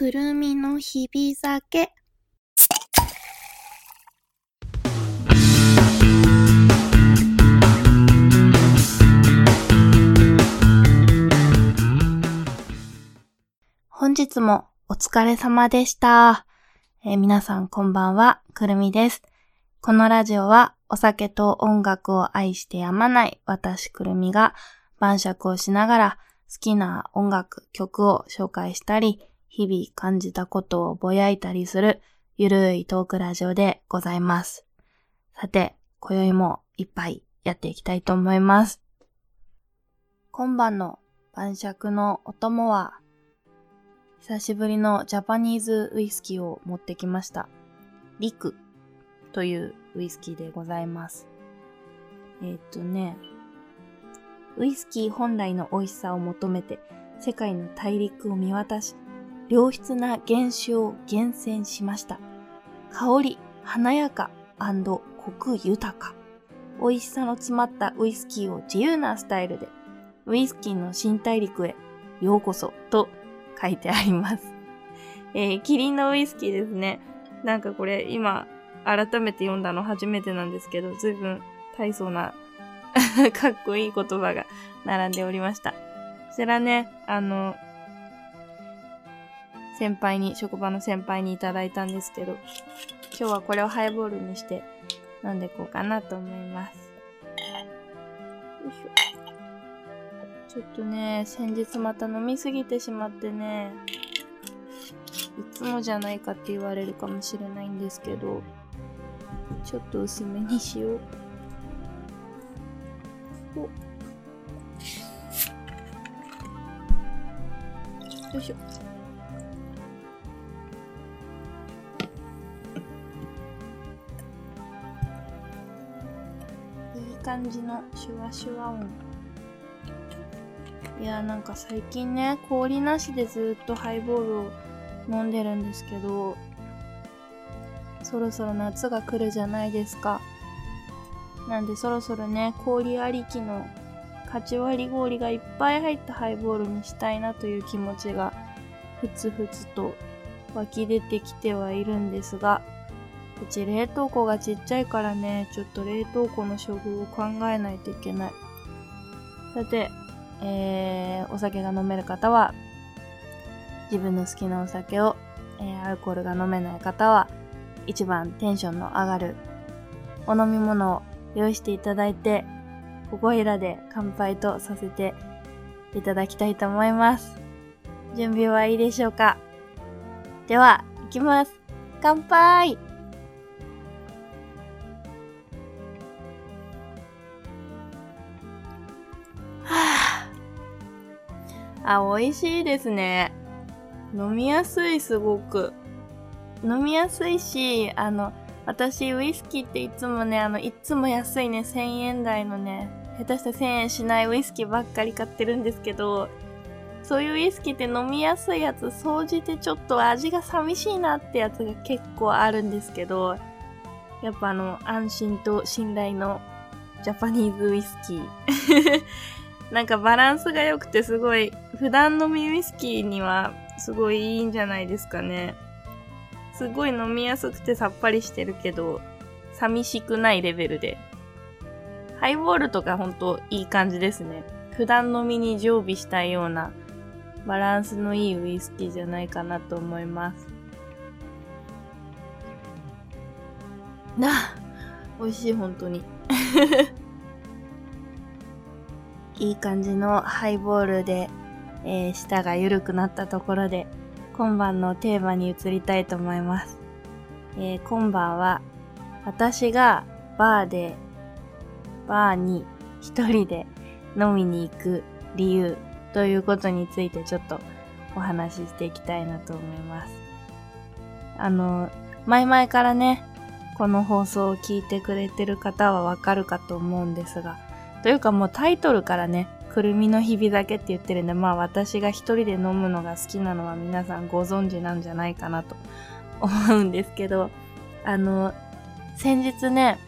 くるみの日々酒。本日もお疲れ様でした。えー、皆さんこんばんは、くるみです。このラジオはお酒と音楽を愛してやまない私くるみが晩酌をしながら好きな音楽、曲を紹介したり、日々感じたことをぼやいたりするゆるいトークラジオでございます。さて、今宵もいっぱいやっていきたいと思います。今晩の晩酌のお供は、久しぶりのジャパニーズウイスキーを持ってきました。リクというウイスキーでございます。え、っとね、ウイスキー本来の美味しさを求めて世界の大陸を見渡し、良質な原酒を厳選しました。香り、華やかコク豊か。美味しさの詰まったウイスキーを自由なスタイルで、ウイスキーの新大陸へようこそと書いてあります。えー、キリンのウイスキーですね。なんかこれ今改めて読んだの初めてなんですけど、随分大層な かっこいい言葉が並んでおりました。こちらね、あの、先輩に、職場の先輩にいただいたんですけど、今日はこれをハイボールにして飲んでいこうかなと思います。よいしょ。ちょっとね、先日また飲みすぎてしまってね、いつもじゃないかって言われるかもしれないんですけど、ちょっと薄めにしよう。およいしょ。感じのシュワシュワ音。いやなんか最近ね氷なしでずっとハイボールを飲んでるんですけどそろそろ夏が来るじゃないですか。なんでそろそろね氷ありきのかち割り氷がいっぱい入ったハイボールにしたいなという気持ちがふつふつと湧き出てきてはいるんですがうち冷凍庫がちっちゃいからね、ちょっと冷凍庫の処遇を考えないといけない。さて、えー、お酒が飲める方は、自分の好きなお酒を、えー、アルコールが飲めない方は、一番テンションの上がるお飲み物を用意していただいて、ここいらで乾杯とさせていただきたいと思います。準備はいいでしょうか？では、いきます。乾杯あ、美味しいですね。飲みやすい、すごく。飲みやすいし、あの、私、ウイスキーっていつもね、あの、いつも安いね、1000円台のね、下手した1000円しないウイスキーばっかり買ってるんですけど、そういうウイスキーって飲みやすいやつ、総じてちょっと味が寂しいなってやつが結構あるんですけど、やっぱあの、安心と信頼のジャパニーズウイスキー。なんかバランスが良くてすごい、普段飲みウイスキーにはすごいいいんじゃないですかね。すごい飲みやすくてさっぱりしてるけど、寂しくないレベルで。ハイボールとかほんといい感じですね。普段飲みに常備したいようなバランスのいいウイスキーじゃないかなと思います。な、美味しい本当に。いい感じのハイボールで、えー、舌が緩くなったところで、今晩のテーマに移りたいと思います。えー、今晩は、私がバーで、バーに一人で飲みに行く理由ということについてちょっとお話ししていきたいなと思います。あの、前々からね、この放送を聞いてくれてる方はわかるかと思うんですが、というかもうタイトルからね、くるみの日々酒って言ってるんで、まあ私が一人で飲むのが好きなのは皆さんご存知なんじゃないかなと 思うんですけど、あの、先日ね、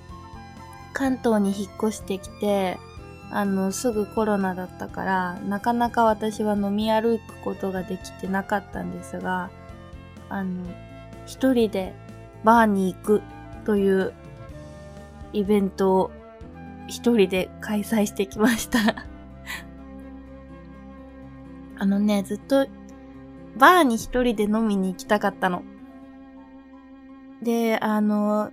関東に引っ越してきて、あの、すぐコロナだったから、なかなか私は飲み歩くことができてなかったんですが、あの、一人でバーに行くというイベントを一人で開催してきました あのね、ずっとバーに一人で飲みに行きたかったの。で、あの、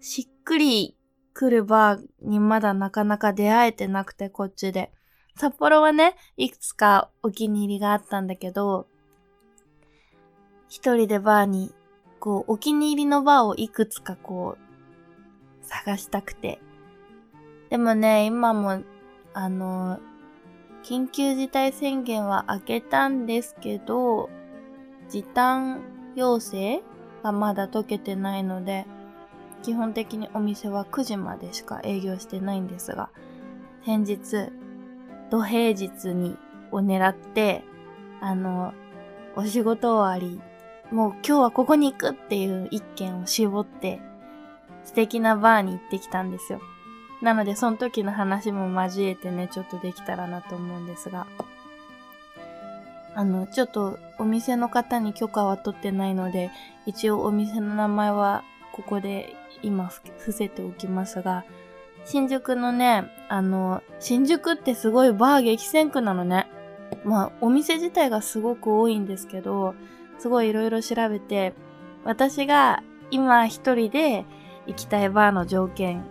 しっくり来るバーにまだなかなか出会えてなくて、こっちで。札幌はね、いくつかお気に入りがあったんだけど、一人でバーに、こう、お気に入りのバーをいくつかこう、探したくて。でもね、今も、あの、緊急事態宣言は明けたんですけど、時短要請がまだ解けてないので、基本的にお店は9時までしか営業してないんですが、先日、土平日にを狙って、あの、お仕事終わり、もう今日はここに行くっていう一件を絞って、素敵なバーに行ってきたんですよ。なので、その時の話も交えてね、ちょっとできたらなと思うんですが。あの、ちょっとお店の方に許可は取ってないので、一応お店の名前はここで今伏せておきますが、新宿のね、あの、新宿ってすごいバー激戦区なのね。まあ、お店自体がすごく多いんですけど、すごいいろいろ調べて、私が今一人で行きたいバーの条件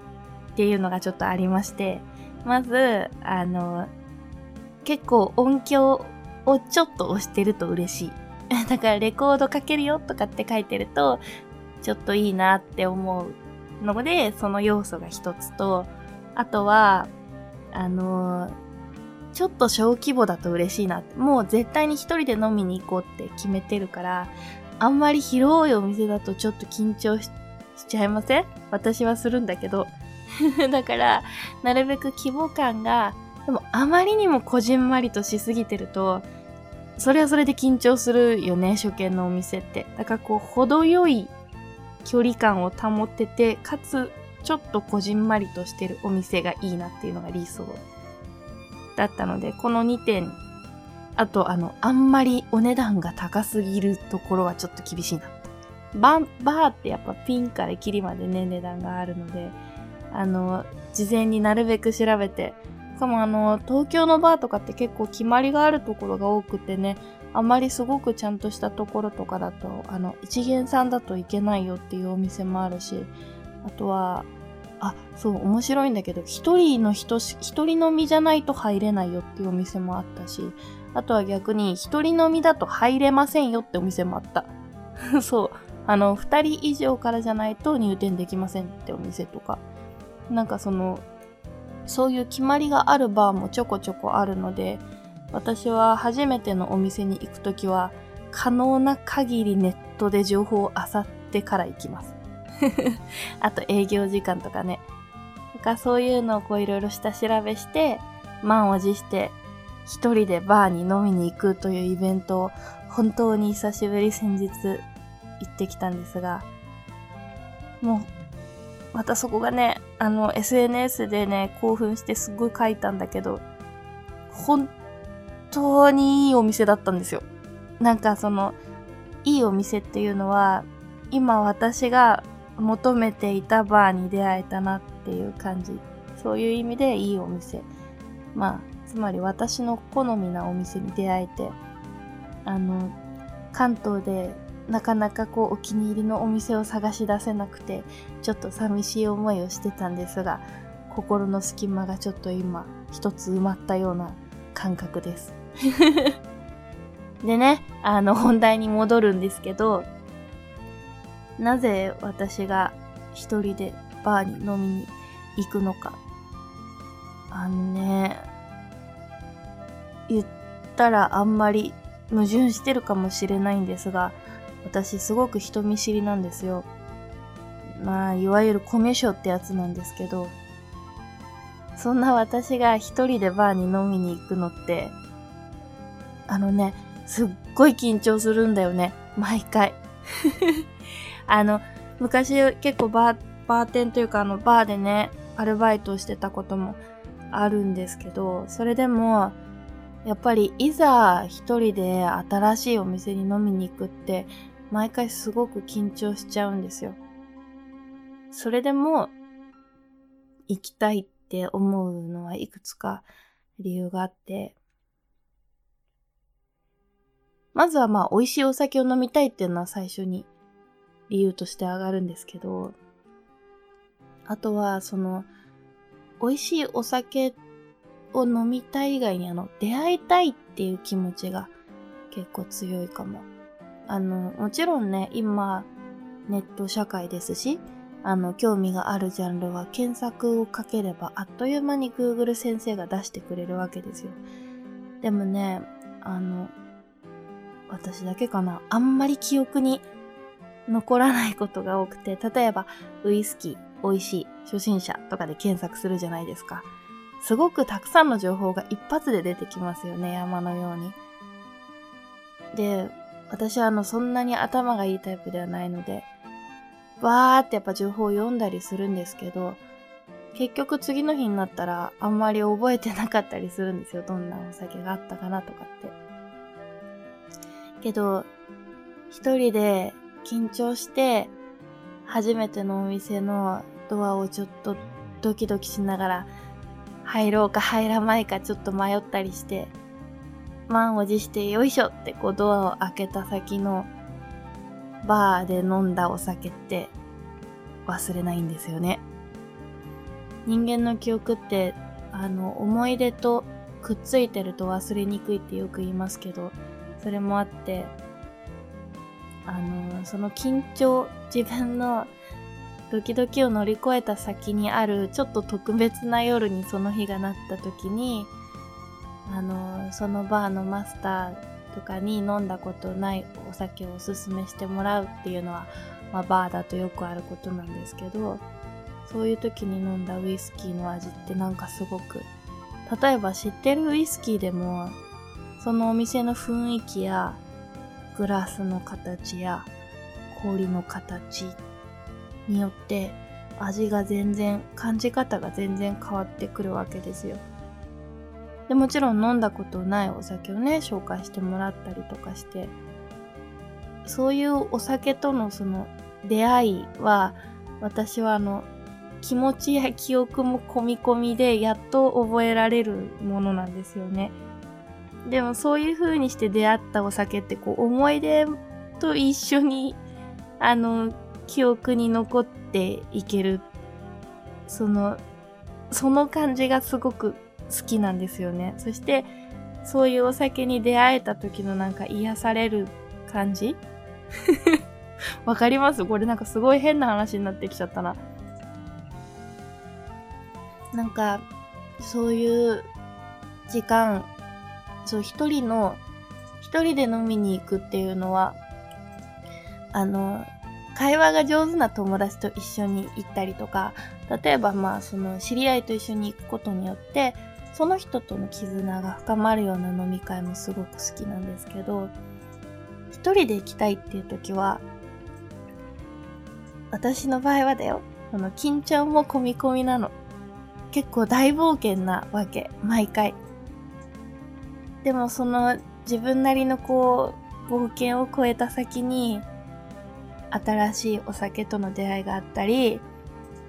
っていうのがちょっとありまして、まず、あの、結構音響をちょっと押してると嬉しい。だからレコードかけるよとかって書いてると、ちょっといいなって思うので、その要素が一つと、あとは、あのちょっと小規模だと嬉しいな。もう絶対に一人で飲みに行こうって決めてるから、あんまり広いお店だとちょっと緊張しちゃいません？私はするんだけど。だから、なるべく規模感が、でもあまりにもこじんまりとしすぎてると、それはそれで緊張するよね、初見のお店って。だからこう、程よい距離感を保ってて、かつ、ちょっとこじんまりとしてるお店がいいなっていうのが理想だったので、この2点、あと、あの、あんまりお値段が高すぎるところはちょっと厳しいな。ババーってやっぱピンからキリまでね、値段があるので、あの、事前になるべく調べて、しかもあの、東京のバーとかって結構決まりがあるところが多くてね、あまりすごくちゃんとしたところとかだと、あの、一元さんだといけないよっていうお店もあるし、あとは、あ、そう、面白いんだけど、一人の人し、一人飲みじゃないと入れないよっていうお店もあったし、あとは逆に一人飲みだと入れませんよってお店もあった。そう。あの、二人以上からじゃないと入店できませんってお店とか。なんかその、そういう決まりがあるバーもちょこちょこあるので、私は初めてのお店に行くときは、可能な限りネットで情報を漁ってから行きます。あと営業時間とかね。なんかそういうのをこういろいろ下調べして、満を持して一人でバーに飲みに行くというイベントを本当に久しぶり先日行ってきたんですが、もうまたそこがね、あの、SNS でね、興奮してすっごい書いたんだけど、本当にいいお店だったんですよ。なんかその、いいお店っていうのは、今私が求めていたバーに出会えたなっていう感じ。そういう意味でいいお店。まあ、つまり私の好みなお店に出会えて、あの、関東でなかなかこうお気に入りのお店を探し出せなくてちょっと寂しい思いをしてたんですが心の隙間がちょっと今一つ埋まったような感覚です。でねあの本題に戻るんですけどなぜ私が一人でバーに飲みに行くのか。あのね言ったらあんまり矛盾してるかもしれないんですが私すごく人見知りなんですよ。まあ、いわゆるコミュ障ってやつなんですけど、そんな私が一人でバーに飲みに行くのって、あのね、すっごい緊張するんだよね。毎回。あの、昔結構バー、バーテンというかあのバーでね、アルバイトしてたこともあるんですけど、それでも、やっぱりいざ一人で新しいお店に飲みに行くって毎回すごく緊張しちゃうんですよ。それでも、行きたいって思うのはいくつか理由があって、まずはまあ美味しいお酒を飲みたいっていうのは最初に理由として上がるんですけど、あとはその美味しいお酒を飲みたい以外にあの出会いたいっていう気持ちが結構強いかも。あの、もちろんね、今ネット社会ですし、あの、興味があるジャンルは検索をかければあっという間に Google 先生が出してくれるわけですよ。でもね、あの、私だけかな、あんまり記憶に残らないことが多くて、例えば、ウイスキー、美味しい、初心者とかで検索するじゃないですか。すごくたくさんの情報が一発で出てきますよね、山のように。で、私はあの、そんなに頭がいいタイプではないので、わーってやっぱ情報を読んだりするんですけど、結局次の日になったらあんまり覚えてなかったりするんですよ。どんなお酒があったかなとかって。けど、一人で緊張して、初めてのお店のドアをちょっとドキドキしながら入ろうか入らないかちょっと迷ったりして、満を持してよいしょってこうドアを開けた先のバーで飲んだお酒って忘れないんですよね。人間の記憶ってあの思い出とくっついてると忘れにくいってよく言いますけどそれもあってあのその緊張自分のドキドキを乗り越えた先にあるちょっと特別な夜にその日がなった時にあのそのバーのマスターとかに飲んだことないお酒をおすすめしてもらうっていうのは、まあ、バーだとよくあることなんですけどそういう時に飲んだウイスキーの味ってなんかすごく例えば知ってるウイスキーでもそのお店の雰囲気やグラスの形や氷の形によって味が全然感じ方が全然変わってくるわけですよ。でもちろん飲んだことないお酒をね紹介してもらったりとかしてそういうお酒とのその出会いは私はあの気持ちや記憶も込み込みでやっと覚えられるものなんですよね。でもそういう風にして出会ったお酒ってこう思い出と一緒にあの記憶に残っていけるそのその感じがすごく好きなんですよね。そして、そういうお酒に出会えた時のなんか癒される感じ？わかります？これなんかすごい変な話になってきちゃったな。なんか、そういう時間、そう一人の、一人で飲みに行くっていうのは、あの、会話が上手な友達と一緒に行ったりとか、例えばまあその知り合いと一緒に行くことによって、その人との絆が深まるような飲み会もすごく好きなんですけど、一人で行きたいっていう時は、私の場合はだよ、この緊張も込み込みなの。結構大冒険なわけ、毎回。でもその自分なりのこう、冒険を超えた先に、新しいお酒との出会いがあったり、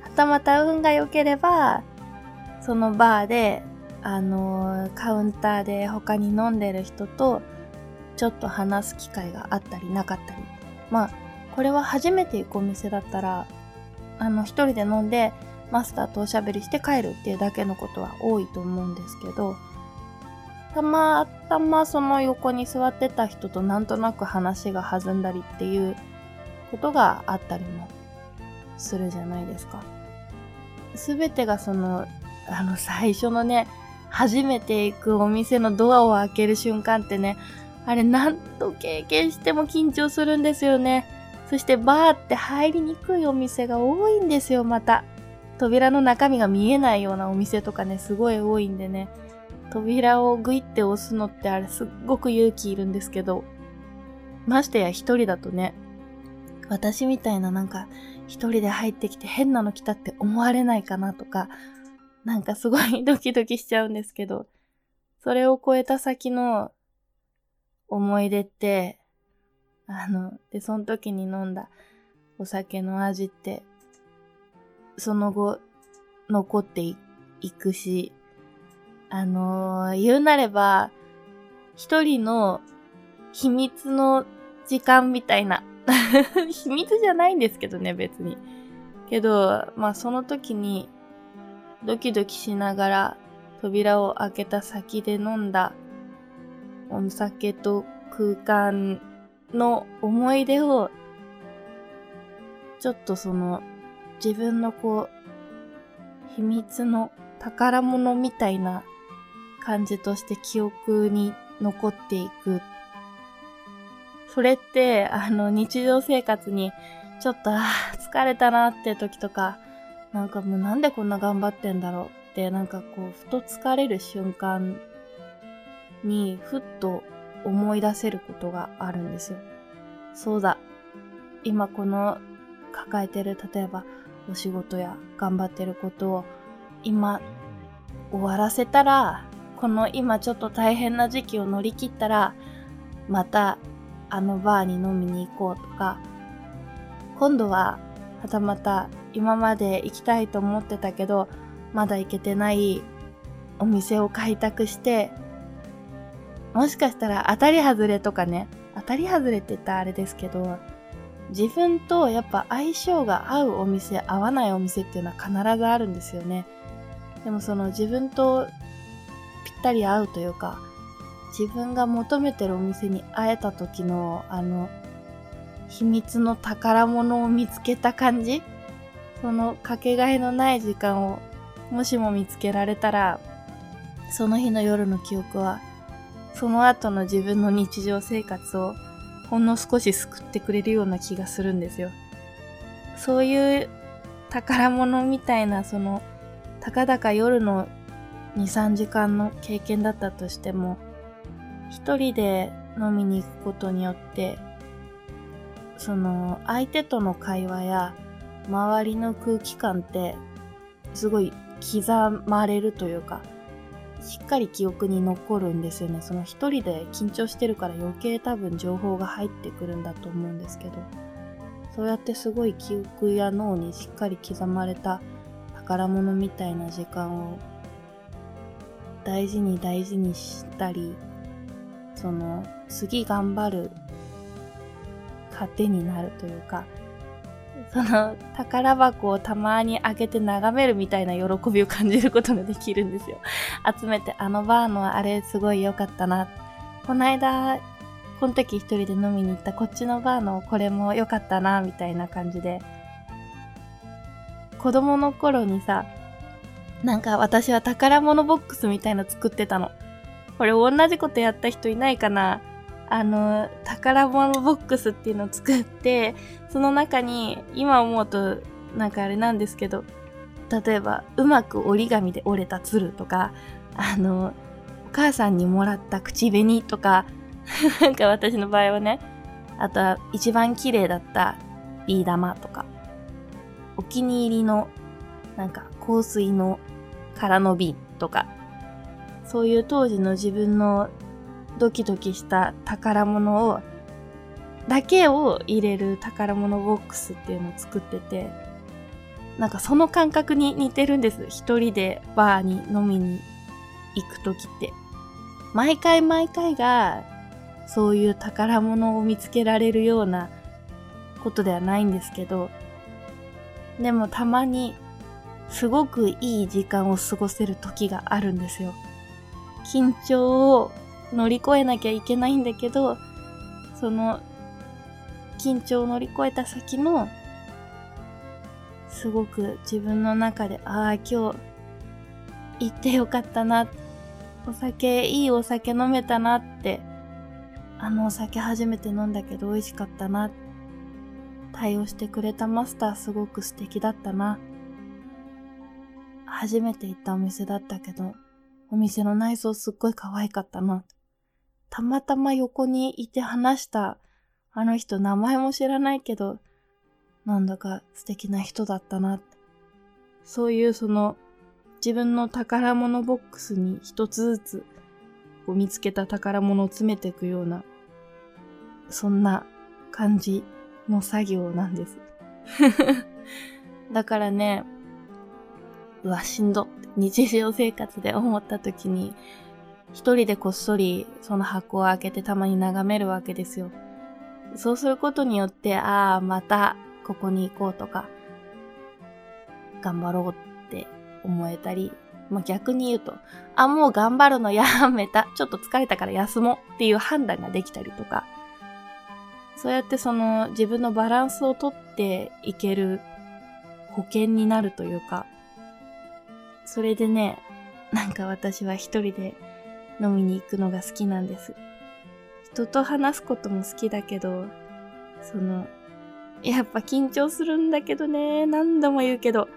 はたまた運が良ければ、そのバーであの、カウンターで他に飲んでる人とちょっと話す機会があったりなかったり。まあ、これは初めて行くお店だったら、あの、一人で飲んでマスターとおしゃべりして帰るっていうだけのことは多いと思うんですけど、たまたまその横に座ってた人となんとなく話が弾んだりっていうことがあったりもするじゃないですか。すべてがその、あの最初のね、初めて行くお店のドアを開ける瞬間ってね、あれ何度経験しても緊張するんですよね。そしてバーって入りにくいお店が多いんですよ、また。扉の中身が見えないようなお店とかね、すごい多いんでね。扉をグイって押すのってあれすっごく勇気いるんですけど。ましてや一人だとね、私みたいななんか一人で入ってきて変なの来たって思われないかなとか、なんかすごい ドキドキしちゃうんですけど、それを超えた先の思い出って、あの、で、その時に飲んだお酒の味って、その後、残っていくし、あのー、言うなれば、一人の秘密の時間みたいな。秘密じゃないんですけどね、別に。けど、まあその時にドキドキしながら扉を開けた先で飲んだお酒と空間の思い出をちょっとその自分のこう秘密の宝物みたいな感じとして記憶に残っていく。それって、あの、日常生活に、ちょっと、あ疲れたなって時とか、なんかもうなんでこんな頑張ってんだろうって、なんかこう、ふと疲れる瞬間に、ふっと思い出せることがあるんですよ。そうだ。今この抱えてる、例えば、お仕事や頑張ってることを、今、終わらせたら、この今ちょっと大変な時期を乗り切ったら、またあのバーに飲みに行こうとか、今度ははたまた今まで行きたいと思ってたけど、まだ行けてないお店を開拓して、もしかしたら当たり外れとかね、当たり外れって言ったらあれですけど、自分とやっぱ相性が合うお店、合わないお店っていうのは必ずあるんですよね。でもその自分とぴったり合うというか、自分が求めてるお店に会えた時の、あの、秘密の宝物を見つけた感じそのかけがえのない時間をもしも見つけられたら、その日の夜の記憶は、その後の自分の日常生活をほんの少し救ってくれるような気がするんですよ。そういう宝物みたいな、その、たかだか夜の2、3時間の経験だったとしても、一人で飲みに行くことによって、その相手との会話や周りの空気感ってすごい刻まれるというか、しっかり記憶に残るんですよね。その一人で緊張してるから余計多分情報が入ってくるんだと思うんですけど、そうやってすごい記憶や脳にしっかり刻まれた宝物みたいな時間を大事に大事にしたり、その、次頑張る糧になるというか、その宝箱をたまに開けて眺めるみたいな喜びを感じることができるんですよ。集めて、あのバーのあれすごい良かったな。この間、この時一人で飲みに行ったこっちのバーのこれも良かったな、みたいな感じで。子供の頃にさ、なんか私は宝物ボックスみたいの作ってたの。これ同じことやった人いないかなあの、宝物ボックスっていうのを作って、その中に、今思うと、なんかあれなんですけど、例えば、うまく折り紙で折れた鶴とか、あの、お母さんにもらった口紅とか、なんか私の場合はね、あとは一番綺麗だったビー玉とか、お気に入りの、なんか香水の空の瓶とか、そういう当時の自分のドキドキした宝物を、だけを入れる宝物ボックスっていうのを作ってて、なんかその感覚に似てるんです。一人でバーに飲みに行くときって。毎回毎回がそういう宝物を見つけられるようなことではないんですけど、でもたまにすごくいい時間を過ごせる時があるんですよ。緊張を乗り越えなきゃいけないんだけど、その緊張を乗り越えた先のすごく自分の中で、ああ、今日行ってよかったな。お酒、いいお酒飲めたなって。あのお酒初めて飲んだけど美味しかったな。対応してくれたマスターすごく素敵だったな。初めて行ったお店だったけど、お店の内装すっごい可愛かったな。たまたま横にいて話したあの人名前も知らないけど、なんだか素敵な人だったなって。そういうその自分の宝物ボックスに一つずつこう見つけた宝物を詰めていくような、そんな感じの作業なんです。だからね、うわ、しんどって日常生活で思った時に、一人でこっそりその箱を開けてたまに眺めるわけですよ。そうすることによって、ああ、またここに行こうとか、頑張ろうって思えたり、まあ、逆に言うと、あ、もう頑張るのやめた。ちょっと疲れたから休もうっていう判断ができたりとか、そうやってその自分のバランスをとっていける保険になるというか、それでね、なんか私は一人で飲みに行くのが好きなんです。人と話すことも好きだけど、その、やっぱ緊張するんだけどね、何度も言うけど。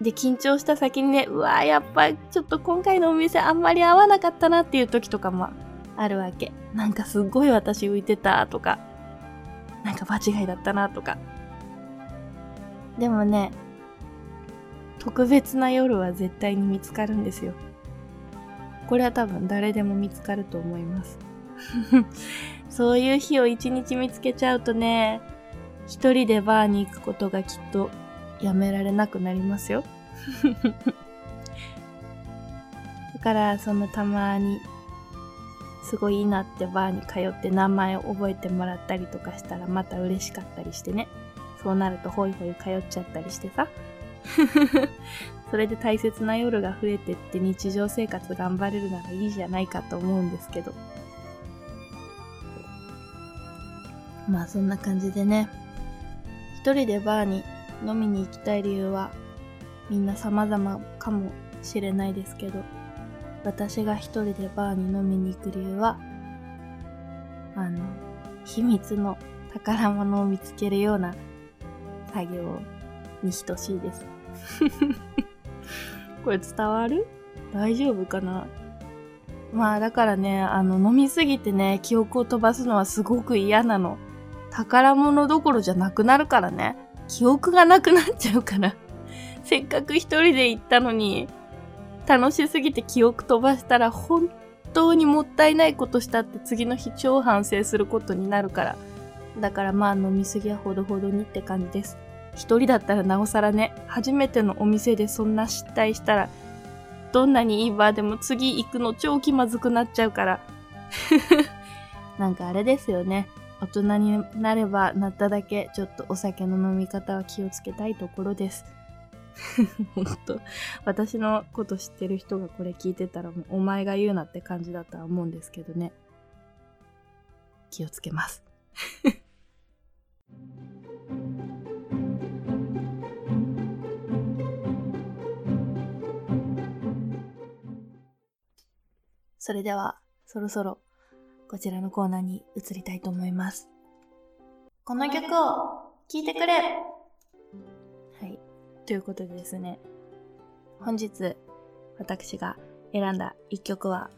で、緊張した先にね、うわやっぱちょっと今回のお店あんまり合わなかったなっていう時とかもあるわけ。なんかすごい私浮いてたとか、なんか間違いだったなとか。でもね、特別な夜は絶対に見つかるんですよ。これは多分誰でも見つかると思います。そういう日を一日見つけちゃうとね、一人でバーに行くことがきっとやめられなくなりますよ。だからそのたまにすごいいいなってバーに通って名前を覚えてもらったりとかしたらまた嬉しかったりしてね。そうなるとホイホイ通っちゃったりしてさ。それで大切な夜が増えてって日常生活頑張れるならいいじゃないかと思うんですけど。まあそんな感じでね。一人でバーに飲みに行きたい理由はみんな様々かもしれないですけど、私が一人でバーに飲みに行く理由は、あの、秘密の宝物を見つけるような作業に等しいです。これ伝わる？大丈夫かな？まあだからね、あの飲みすぎてね、記憶を飛ばすのはすごく嫌なの。宝物どころじゃなくなるからね。記憶がなくなっちゃうから。せっかく一人で行ったのに、楽しすぎて記憶飛ばしたら本当にもったいないことしたって次の日超反省することになるから。だからまあ飲みすぎはほどほどにって感じです。一人だったらなおさらね、初めてのお店でそんな失態したら、どんなにいいバーでも次行くの超気まずくなっちゃうから。なんかあれですよね。大人になればなっただけ、ちょっとお酒の飲み方は気をつけたいところです。ほんと。私のこと知ってる人がこれ聞いてたらもうお前が言うなって感じだとは思うんですけどね。気をつけます。それでは、そろそろこちらのコーナーに移りたいと思います。この曲を聴いてくれはい。ということでですね、本日私が選んだ一曲は、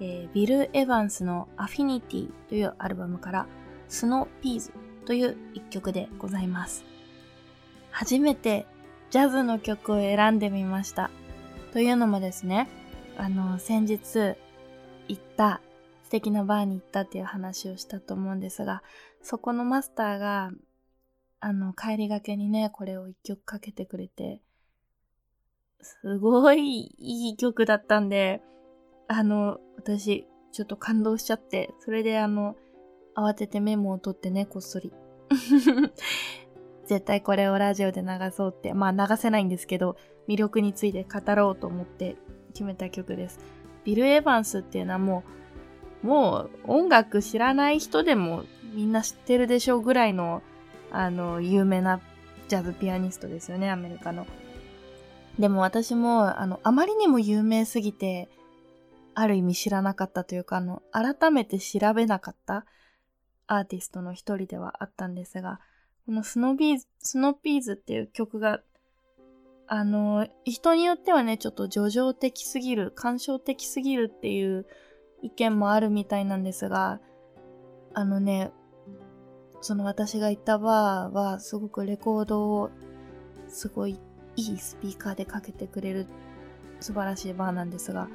えー、ビル・エヴァンスの Affinity というアルバムから Sno' Peas という一曲でございます。初めてジャズの曲を選んでみました。というのもですね、あの、先日、行った素敵なバーに行ったっていう話をしたと思うんですが、そこのマスターが、あの、帰りがけにね、これを一曲かけてくれて、すごいいい曲だったんで、あの、私、ちょっと感動しちゃって、それであの、慌ててメモを取ってね、こっそり。絶対これをラジオで流そうって、まあ流せないんですけど、魅力について語ろうと思って決めた曲です。ビル・エヴァンスっていうのはもう、もう音楽知らない人でもみんな知ってるでしょうぐらいの、あの、有名なジャズピアニストですよね、アメリカの。でも私も、あの、あまりにも有名すぎて、ある意味知らなかったというか、あの、改めて調べなかったアーティストの一人ではあったんですが、この Sno' Peas、Sno' Peas っていう曲があの、人によってはね、ちょっと叙情的すぎる、感傷的すぎるっていう意見もあるみたいなんですが、あのね、その私が行ったバーはすごくレコードをすごいいいスピーカーでかけてくれる素晴らしいバーなんですが、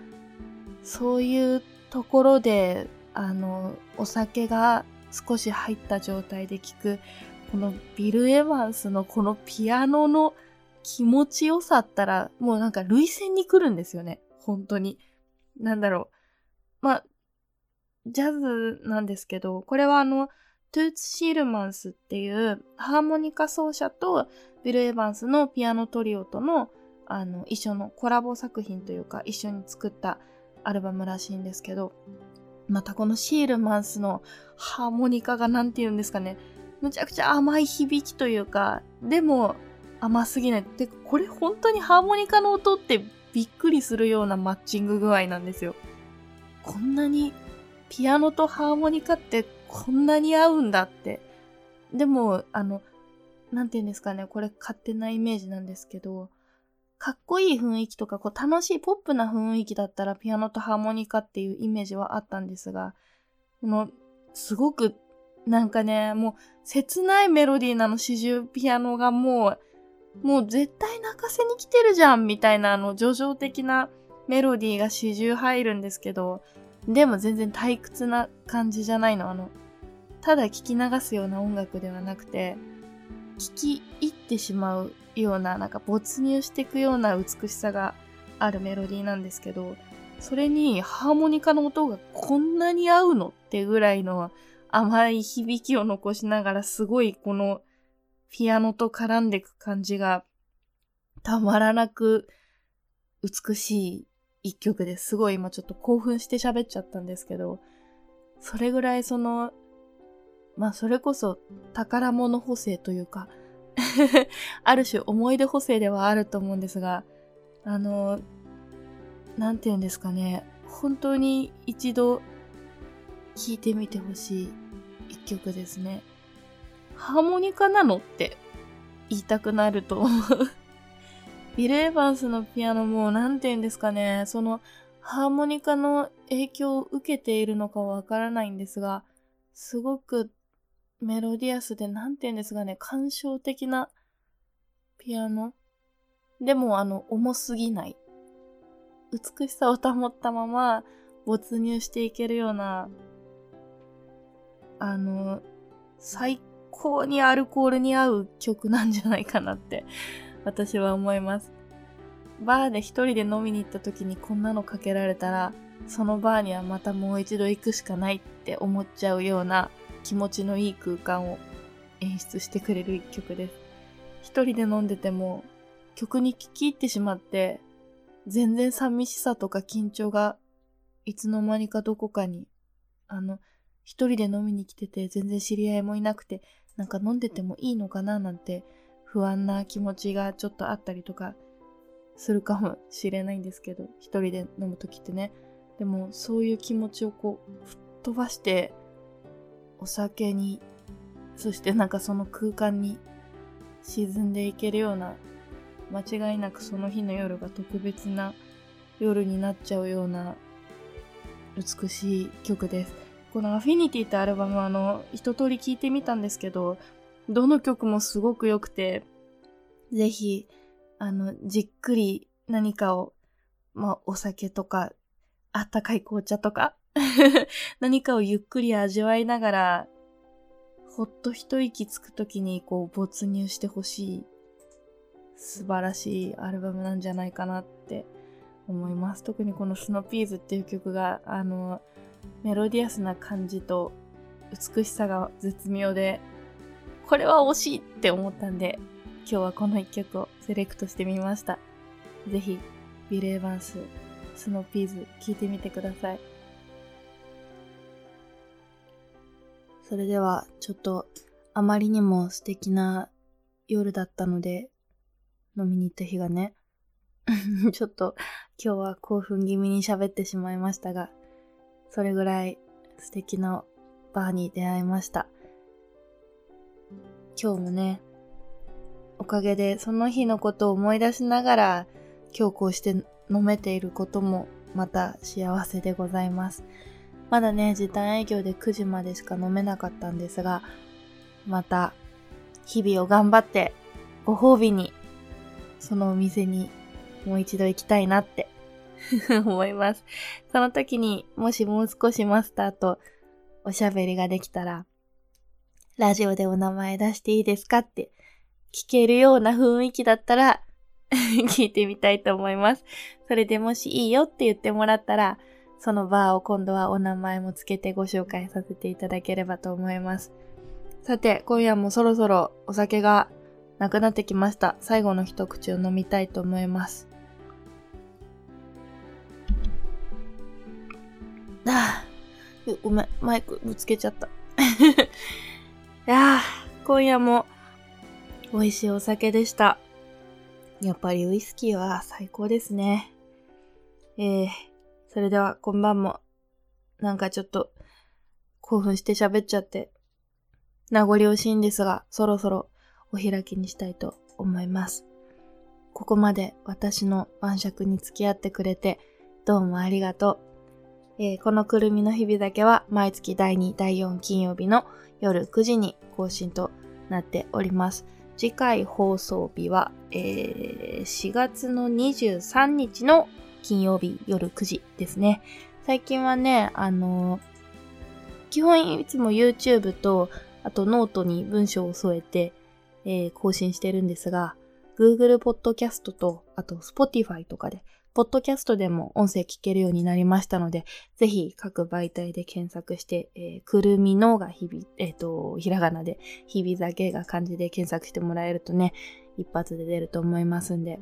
そういうところで、あの、お酒が少し入った状態で聴く、このビル・エヴァンスのこのピアノの気持ちよさったら、もうなんか類線に来るんですよね。本当に。なんだろう。まあ、ジャズなんですけど、これはあの、トゥーツ・シールマンスっていうハーモニカ奏者とビル・エヴァンスのピアノトリオとのあの一緒のコラボ作品というか一緒に作ったアルバムらしいんですけど、またこのシールマンスのハーモニカがなんて言うんですかね、むちゃくちゃ甘い響きというか、でも甘すぎない。で、これ本当にハーモニカの音ってびっくりするようなマッチング具合なんですよ。こんなにピアノとハーモニカってこんなに合うんだって。でも、あの、なんて言うんですかね、これ勝手なイメージなんですけど、かっこいい雰囲気とか、こう楽しいポップな雰囲気だったらピアノとハーモニカっていうイメージはあったんですが、この、すごく、なんかね、もう、切ないメロディーなの、四十ピアノがもう、もう絶対泣かせに来てるじゃんみたいな、あの、叙情的なメロディーが四十入るんですけど、でも全然退屈な感じじゃないの。あの、ただ聴き流すような音楽ではなくて、聴き入ってしまうような、なんか没入していくような美しさがあるメロディーなんですけど、それにハーモニカの音がこんなに合うのってぐらいの甘い響きを残しながらすごいこのピアノと絡んでいく感じがたまらなく美しい一曲です。すごい今ちょっと興奮して喋っちゃったんですけど、それぐらいその、まあそれこそ宝物補正というか ある種思い出補正ではあると思うんですが、あの、なんて言うんですかね、本当に一度聴いてみてほしい一曲ですね。ハーモニカなのって言いたくなると思う。ビル・エヴァンスのピアノも、なんて言うんですかね、その、ハーモニカの影響を受けているのかわからないんですが、すごくメロディアスで、なんて言うんですかね、感傷的なピアノ。でも、あの、重すぎない。美しさを保ったまま、没入していけるような、あの、最高にアルコールに合う曲なんじゃないかなって私は思います。バーで一人で飲みに行った時にこんなのかけられたら、そのバーにはまたもう一度行くしかないって思っちゃうような気持ちのいい空間を演出してくれる一曲です。一人で飲んでても曲に聴き入ってしまって、全然寂しさとか緊張がいつの間にかどこかに、あの、一人で飲みに来てて全然知り合いもいなくて、なんか飲んでてもいいのかななんて不安な気持ちがちょっとあったりとかするかもしれないんですけど、一人で飲む時ってね。でもそういう気持ちをこう、吹っ飛ばして、お酒に、そしてなんかその空間に沈んでいけるような、間違いなくその日の夜が特別な夜になっちゃうような美しい曲です。このアフィニティってアルバムあの、一通り聴いてみたんですけど、どの曲もすごく良くて、ぜひ、あの、じっくり何かを、まあ、お酒とか、あったかい紅茶とか 何かをゆっくり味わいながら、ほっと一息つくときにこう没入してほしい素晴らしいアルバムなんじゃないかなって思います。特にこのスノピーズっていう曲が、あの、メロディアスな感じと美しさが絶妙でこれは惜しいって思ったんで、今日はこの一曲をセレクトしてみました。ぜひ、ビル・エヴァンス、 Sno' Peas、聴いてみてください。それでは、ちょっと、あまりにも素敵な夜だったので、飲みに行った日がね、ちょっと今日は興奮気味に喋ってしまいましたが、それぐらい素敵なバーに出会いました。今日もね、おかげでその日のことを思い出しながら、今日こうして飲めていることもまた幸せでございます。まだね、時短営業で9時までしか飲めなかったんですが、また日々を頑張ってご褒美にそのお店にもう一度行きたいなって 思います。その時にもしもう少しマスターとおしゃべりができたらラジオでお名前出していいですかって聞けるような雰囲気だったら 聞いてみたいと思います。それでもしいいよって言ってもらったら、そのバーを今度はお名前もつけてご紹介させていただければと思います。さて、今夜もそろそろお酒がなくなってきました。最後の一口を飲みたいと思います。ああ、ごめん、マイクぶつけちゃった。いやー、今夜も美味しいお酒でした。やっぱりウイスキーは最高ですね。えー、それでは今晩も、なんかちょっと興奮して喋っちゃって、名残惜しいんですが、そろそろお開きにしたいと思います。ここまで私の晩酌に付き合ってくれて、どうもありがとう。えー、このくるみの日々だけは毎月第2、第4金曜日の夜9時に更新となっております。次回放送日は、えー、4月の23日の金曜日夜9時ですね。最近はね、あのー、基本いつも YouTube と、あとノートに文章を添えて、えー、更新してるんですが、Google Podcast と、あと Spotify とかで、ポッドキャストでも音声聞けるようになりましたので、ぜひ各媒体で検索して、えー、くるみのが日々、えっ、ー、と、ひらがなで、日々酒が漢字で検索してもらえるとね、一発で出ると思いますんで、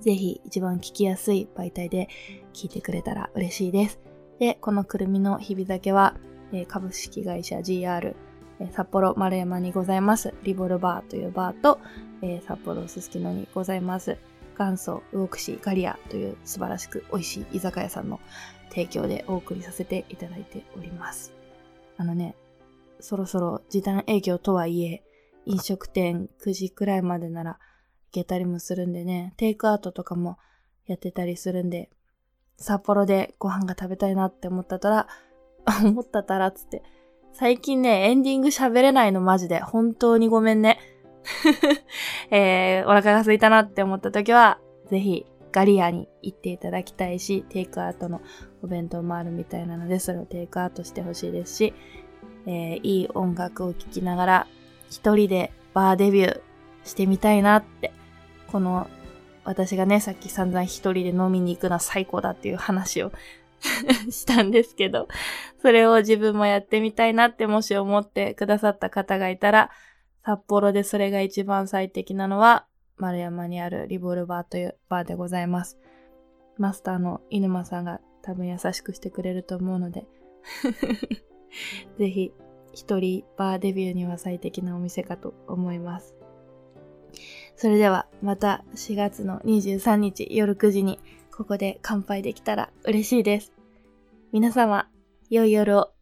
ぜひ一番聞きやすい媒体で聞いてくれたら嬉しいです。で、このくるみの日々酒は、えー、株式会社 GR、え札幌丸山にございます、リボルバーというバーと、え、札幌すすきのにございます、元祖魚串ガリアという素晴らしく美味しい居酒屋さんの提供でお送りさせていただいております。あのね、そろそろ時短営業とはいえ、飲食店9時くらいまでなら行けたりもするんでね、テイクアウトとかもやってたりするんで、札幌でご飯が食べたいなって思ったたら、思ったたらっつって、最近ね、エンディング喋れないのマジで。本当にごめんね。えー、お腹が空いたなって思った時は、ぜひガリアに行っていただきたいし、テイクアウトのお弁当もあるみたいなので、それをテイクアウトしてほしいですし、えー、いい音楽を聴きながら、一人でバーデビューしてみたいなって、この、私がね、さっき散々一人で飲みに行くのは最高だっていう話を したんですけど、それを自分もやってみたいなってもし思ってくださった方がいたら、札幌でそれが一番最適なのは、丸山にあるリボルバーというバーでございます。マスターの犬間さんが多分優しくしてくれると思うので ぜひ一人バーデビューには最適なお店かと思います。それではまた4月の23日夜9時にここで乾杯できたら嬉しいです。皆様、良い夜を。